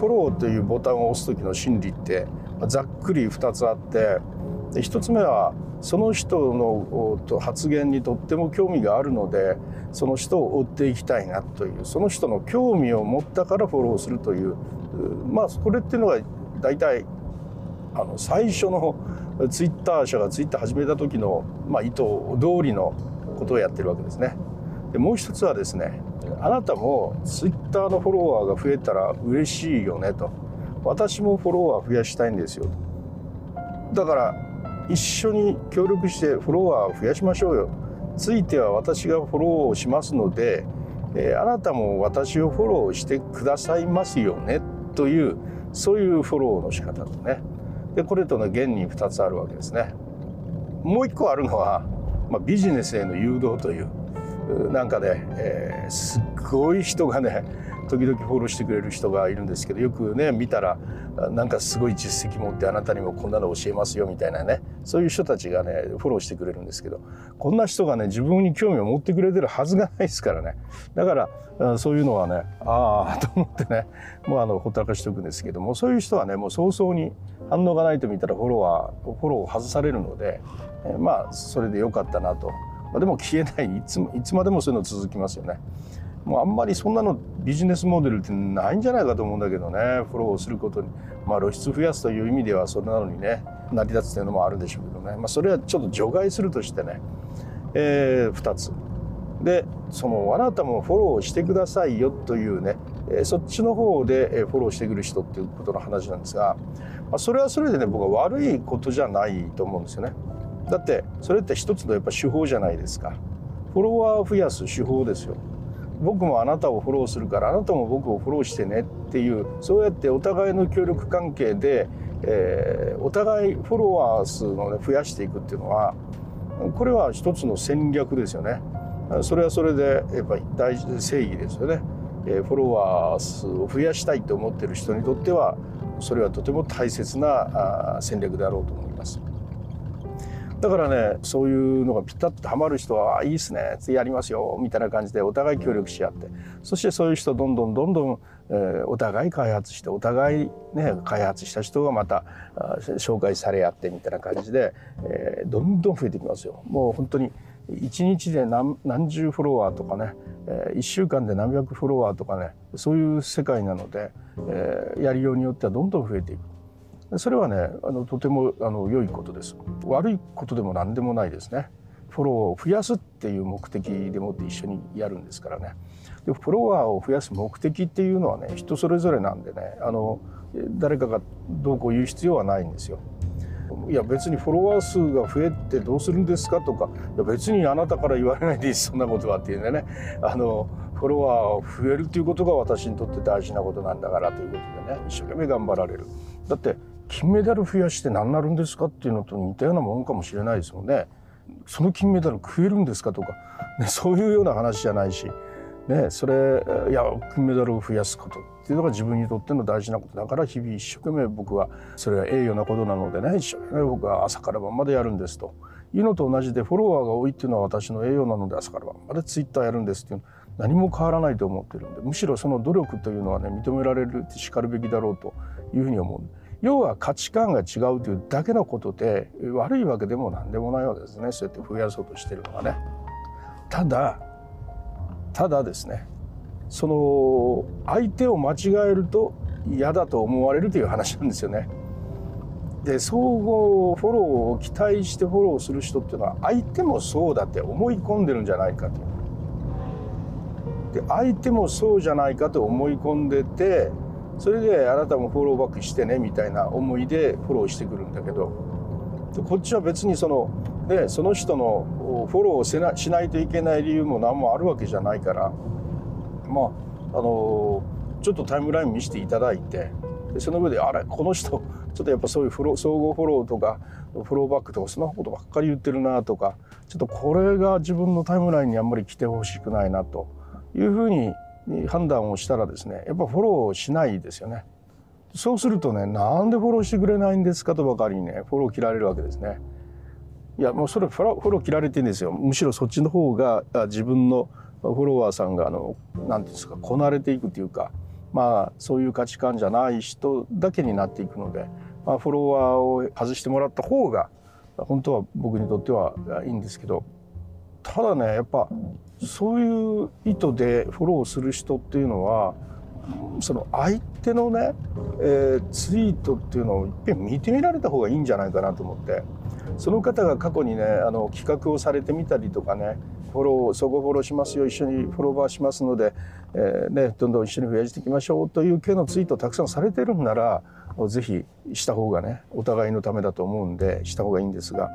フォローというボタンを押す時の心理ってざっくり2つあって1つ目はその人の発言にとっても興味があるのでその人を追っていきたいなというその人の興味を持ったからフォローするというまあこれっていうのが大体あの最初のツイッター社がツイッター始めた時の、まあ、意図通りのことをやってるわけですね。でもう一つはですねあなたもツイッターのフォロワーが増えたら嬉しいよねと。私もフォロワー増やしたいんですよだから一緒に協力してフォロワー増やしましょうよ。ついては私がフォローをしますので、えー、あなたも私をフォローしてくださいますよね。というそういうフォローの仕方ですね。でこれとの現に2つあるわけですね。もう一個あるのは、まあ、ビジネスへの誘導という。なんかね、えー、すっごい人がね時々フォローしてくれる人がいるんですけどよくね見たらなんかすごい実績持ってあなたにもこんなの教えますよみたいなねそういう人たちがねフォローしてくれるんですけどこんな人がね自分に興味を持ってくれてるはずがないですからねだからそういうのはねああと思ってねもうあのほったらかしておくんですけどもそういう人はねもう早々に反応がないと見たらフォロワーフォローを外されるので、まあそれでよかったなと。でも消えない。いついつまでもそういうの続きますよね。もうあんまりそんなのビジネスモデルってないんじゃないかと思うんだけどね。フォローすることに。まあ露出増やすという意味ではそれなのにね成り立つというのもあるでしょうけどね、まあ、それはちょっと除外するとしてね、えー、2つ。でそのあなたもフォローしてくださいよというね、そっちの方でフォローしてくる人っていうことの話なんですが、まあ、それはそれでね僕は悪いことじゃないと思うんですよね。だってそれって一つのやっぱ手法じゃないですか。フォロワーを増やす手法ですよ。僕もあなたをフォローするからあなたも僕をフォローしてねっていうそうやってお互いの協力関係で、えー、お互いフォロワー数を、ね、増やしていくっていうのはこれは一つの戦略ですよね。それはそれでやっぱり大事正義ですよね。えー、フォロワー数を増やしたいと思ってる人にとってはそれはとても大切な戦略であろうと思います。だからねそういうのがピタッとはまる人は「いいっすね次やりますよ」みたいな感じでお互い協力し合ってそしてそういう人どんどんどんどん、えー、お互い開発してお互いね開発した人がまた紹介され合ってみたいな感じで、えー、どんどん増えてきますよ。もう本当に1日で何何十フォロワーとかね、えー、1週間で何百フォロワーとかねそういう世界なので、えー、やりようによってはどんどん増えていく。それはねあのとてもあの良いことです。悪いことでも何でもないですね。フォローを増やすっていう目的でもって一緒にやるんですからね。でフォロワーを増やす目的っていうのはね人それぞれなんでね。あの誰かがどうこう言う必要はないんですよ。いや別にフォロワー数が増えてどうするんですかとかいや別にあなたから言われないでいいそんなことはっていうんでね。あのフォロワーを増えるということが私にとって大事なことなんだからということでね一生懸命頑張られる。だって金メダル増やして何なるんですかっていうのと似たようなもんかもしれないですもんね。その金メダル食えるんですかとか、ね、そういうような話じゃないし、ね、それいや金メダルを増やすことっていうのが自分にとっての大事なことだから日々一生懸命僕はそれは栄誉なことなのでね一生懸命僕は朝から晩までやるんですというのと同じでフォロワーが多いっていうのは私の栄誉なので朝から晩までツイッターやるんですっていう何も変わらないと思ってるんでむしろその努力というのはね認められるしかるべきだろうというふうに思う。要は価値観が違うというだけのことで悪いわけでも何でもないわけですねそうやって増やそうとしてるのはね。ただただですねその相手を間違えると嫌だと思われるという話なんですよね。で相互フォローを期待してフォローする人っていうのは相手もそうだって思い込んでるんじゃないかと。で相手もそうじゃないかと思い込んでてそれであなたもフォローバックしてねみたいな思いでフォローしてくるんだけど。こっちは別にその,、ね、その人のフォローをせなしないといけない理由も何もあるわけじゃないから。まああのちょっとタイムライン見せていただいて。でその上であれこの人ちょっとやっぱそういうフロ総合フォローとかフォローバックとかそんなことばっかり言ってるなとかちょっとこれが自分のタイムラインにあんまり来てほしくないなというふうに判断をしたらですねやっぱフォローしないですよね。そうするとねなんでフォローしてくれないんですかとばかりにねフォロー切られるわけですね。いやもうそれフォロフォロー切られてんですよむしろそっちの方が自分のフォロワーさんがあの何て言うんですかこなれていくというかまあそういう価値観じゃない人だけになっていくので、まあ、フォロワーを外してもらった方が本当は僕にとってはいいんですけどただねやっぱそういう意図でフォローする人っていうのはその相手のね、えー、ツイートっていうのをいっぺん見てみられた方がいいんじゃないかなと思って。その方が過去にねあの企画をされてみたりとかねフォロー相互フォローしますよ一緒にフォロワーしますので、えー、ね、どんどん一緒に増やしていきましょうという系のツイートをたくさんされてるんなら是非した方がねお互いのためだと思うんでした方がいいんですが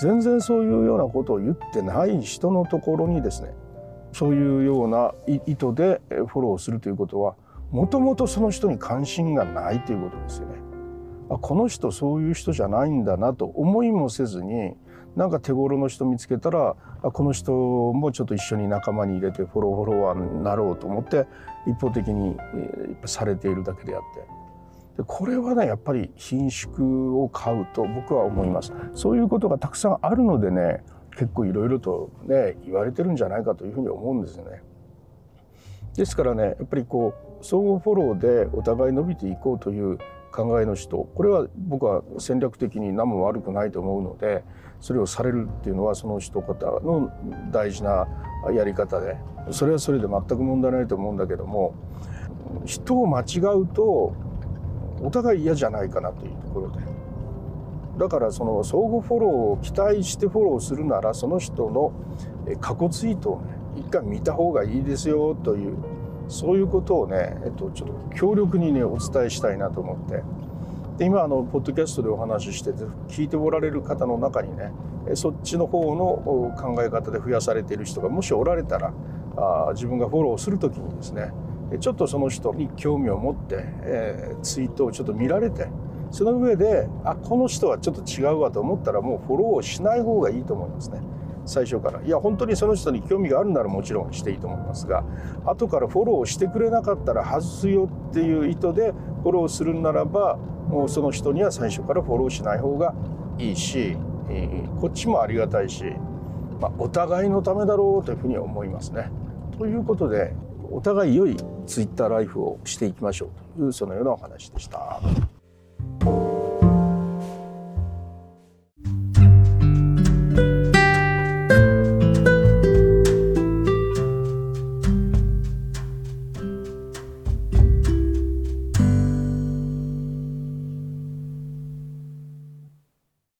全然そういうようなことを言ってない人のところにですねそういうような意図でフォローするということはもともとその人に関心がないということですよね。この人そういう人じゃないんだなと思いもせずになんか手頃の人見つけたらこの人もちょっと一緒に仲間に入れてフォローフォロワーになろうと思って一方的に、されているだけであってでこれはねやっぱり品縮を買うと僕は思いますそういうことがたくさんあるのでね結構いろいろとね言われてるんじゃないかというふうに思うんですよね。ですからねやっぱりこう相互フォローでお互い伸びていこうという考えの人これは僕は戦略的に何も悪くないと思うのでそれをされるっていうのはその人方の大事なやり方でそれはそれで全く問題ないと思うんだけども人を間違うとお互い嫌じゃないかなというところで。だからその相互フォローを期待してフォローするならその人の過去ツイートをね一回見た方がいいですよというそういうことをね、えっと、ちょっと強力にねお伝えしたいなと思って。で今あのポッドキャストでお話ししてて聞いておられる方の中にねそっちの方の考え方で増やされている人がもしおられたらあ自分がフォローする時にですねちょっとその人に興味を持って、えー、ツイートをちょっと見られてその上であこの人はちょっと違うわと思ったらもうフォローをしない方がいいと思いますね。最初からいや本当にその人に興味があるならもちろんしていいと思いますが後からフォローしてくれなかったら外すよっていう意図でフォローするならばもうその人には最初からフォローしない方がいいし、えー、こっちもありがたいし、まあ、お互いのためだろうというふうに思いますね。ということでお互い良いツイッターライフをしていきましょうというそのようなお話でした。